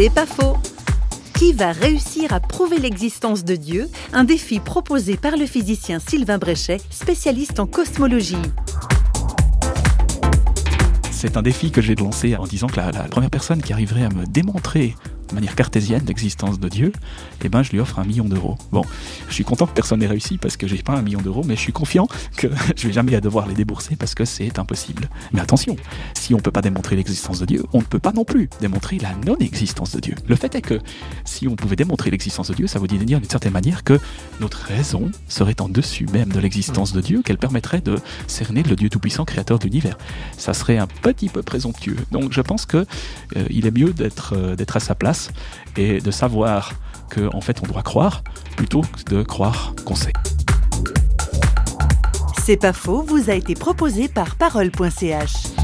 C'est pas faux. Qui va réussir à prouver l'existence de Dieu? Un défi proposé par le physicien Sylvain Bréchet, spécialiste en cosmologie. C'est un défi que j'ai lancé en disant que la, la première personne qui arriverait à me démontrer de manière cartésienne l'existence de Dieu, eh ben je lui offre un million d'euros. Bon, je suis content que personne n'ait réussi parce que j'ai pas un million d'euros, mais je suis confiant que je vais jamais devoir les débourser parce que c'est impossible. Mais attention, si on peut pas démontrer l'existence de Dieu, on ne peut pas non plus démontrer la non-existence de Dieu. Le fait est que si on pouvait démontrer l'existence de Dieu, ça voudrait dire d'une certaine manière que notre raison serait en dessus même de l'existence de Dieu, qu'elle permettrait de cerner le Dieu tout-puissant créateur de l'univers. Ça serait un petit peu présomptueux. Donc je pense que euh, il est mieux d'être euh, d'être à sa place et de savoir qu'en en fait on doit croire plutôt que de croire qu'on sait. C'est pas faux, vous a été proposé par parole.ch.